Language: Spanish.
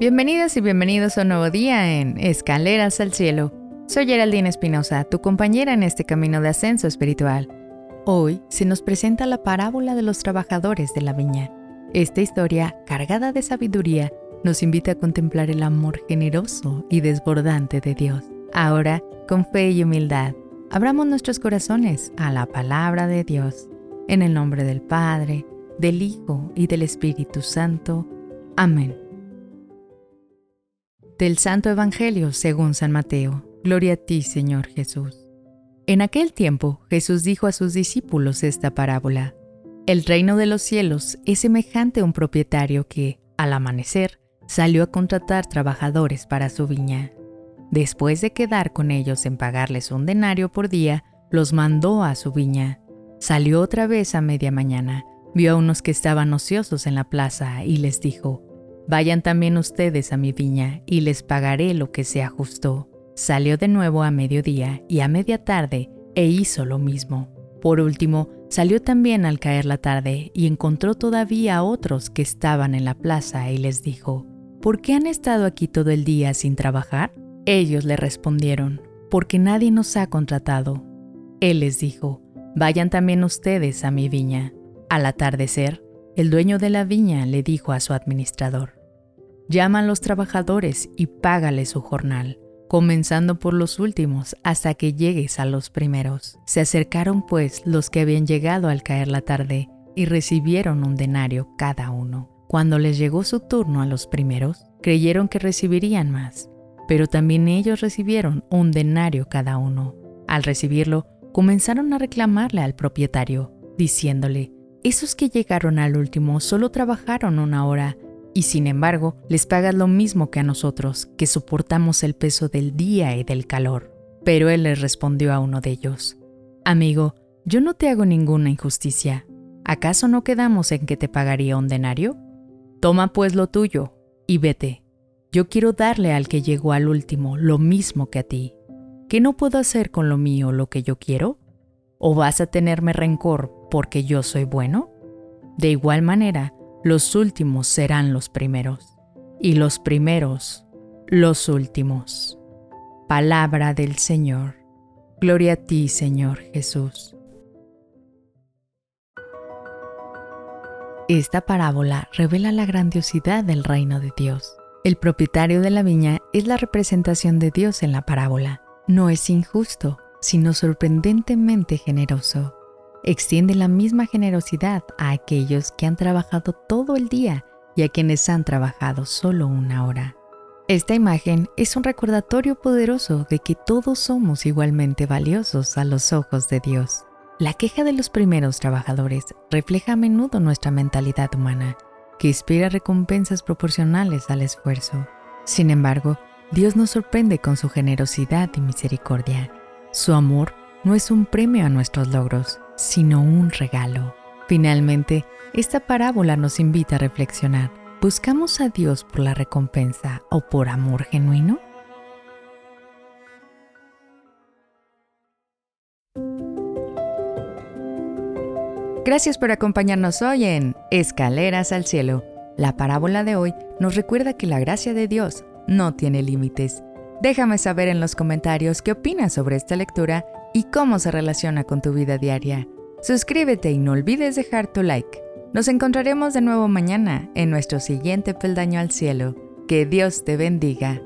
Bienvenidas y bienvenidos a un nuevo día en Escaleras al Cielo. Soy Geraldine Espinosa, tu compañera en este camino de ascenso espiritual. Hoy se nos presenta la parábola de los trabajadores de la viña. Esta historia, cargada de sabiduría, nos invita a contemplar el amor generoso y desbordante de Dios. Ahora, con fe y humildad, abramos nuestros corazones a la palabra de Dios. En el nombre del Padre, del Hijo y del Espíritu Santo. Amén. Del Santo Evangelio según San Mateo. Gloria a ti, Señor Jesús. En aquel tiempo Jesús dijo a sus discípulos esta parábola. El reino de los cielos es semejante a un propietario que, al amanecer, salió a contratar trabajadores para su viña. Después de quedar con ellos en pagarles un denario por día, los mandó a su viña. Salió otra vez a media mañana, vio a unos que estaban ociosos en la plaza y les dijo, Vayan también ustedes a mi viña y les pagaré lo que sea justo. Salió de nuevo a mediodía y a media tarde e hizo lo mismo. Por último, salió también al caer la tarde y encontró todavía a otros que estaban en la plaza y les dijo, ¿por qué han estado aquí todo el día sin trabajar? Ellos le respondieron, porque nadie nos ha contratado. Él les dijo, vayan también ustedes a mi viña. Al atardecer, el dueño de la viña le dijo a su administrador, Llama a los trabajadores y págale su jornal, comenzando por los últimos hasta que llegues a los primeros. Se acercaron pues los que habían llegado al caer la tarde y recibieron un denario cada uno. Cuando les llegó su turno a los primeros, creyeron que recibirían más, pero también ellos recibieron un denario cada uno. Al recibirlo, comenzaron a reclamarle al propietario, diciéndole, esos que llegaron al último solo trabajaron una hora y sin embargo les pagas lo mismo que a nosotros, que soportamos el peso del día y del calor. Pero él les respondió a uno de ellos, Amigo, yo no te hago ninguna injusticia. ¿Acaso no quedamos en que te pagaría un denario? Toma pues lo tuyo y vete. Yo quiero darle al que llegó al último lo mismo que a ti. ¿Qué no puedo hacer con lo mío lo que yo quiero? ¿O vas a tenerme rencor porque yo soy bueno? De igual manera, los últimos serán los primeros, y los primeros los últimos. Palabra del Señor. Gloria a ti, Señor Jesús. Esta parábola revela la grandiosidad del reino de Dios. El propietario de la viña es la representación de Dios en la parábola. No es injusto, sino sorprendentemente generoso extiende la misma generosidad a aquellos que han trabajado todo el día y a quienes han trabajado solo una hora. Esta imagen es un recordatorio poderoso de que todos somos igualmente valiosos a los ojos de Dios. La queja de los primeros trabajadores refleja a menudo nuestra mentalidad humana, que espera recompensas proporcionales al esfuerzo. Sin embargo, Dios nos sorprende con su generosidad y misericordia. Su amor no es un premio a nuestros logros, sino un regalo. Finalmente, esta parábola nos invita a reflexionar. ¿Buscamos a Dios por la recompensa o por amor genuino? Gracias por acompañarnos hoy en Escaleras al Cielo. La parábola de hoy nos recuerda que la gracia de Dios no tiene límites. Déjame saber en los comentarios qué opinas sobre esta lectura y cómo se relaciona con tu vida diaria. Suscríbete y no olvides dejar tu like. Nos encontraremos de nuevo mañana en nuestro siguiente peldaño al cielo. Que Dios te bendiga.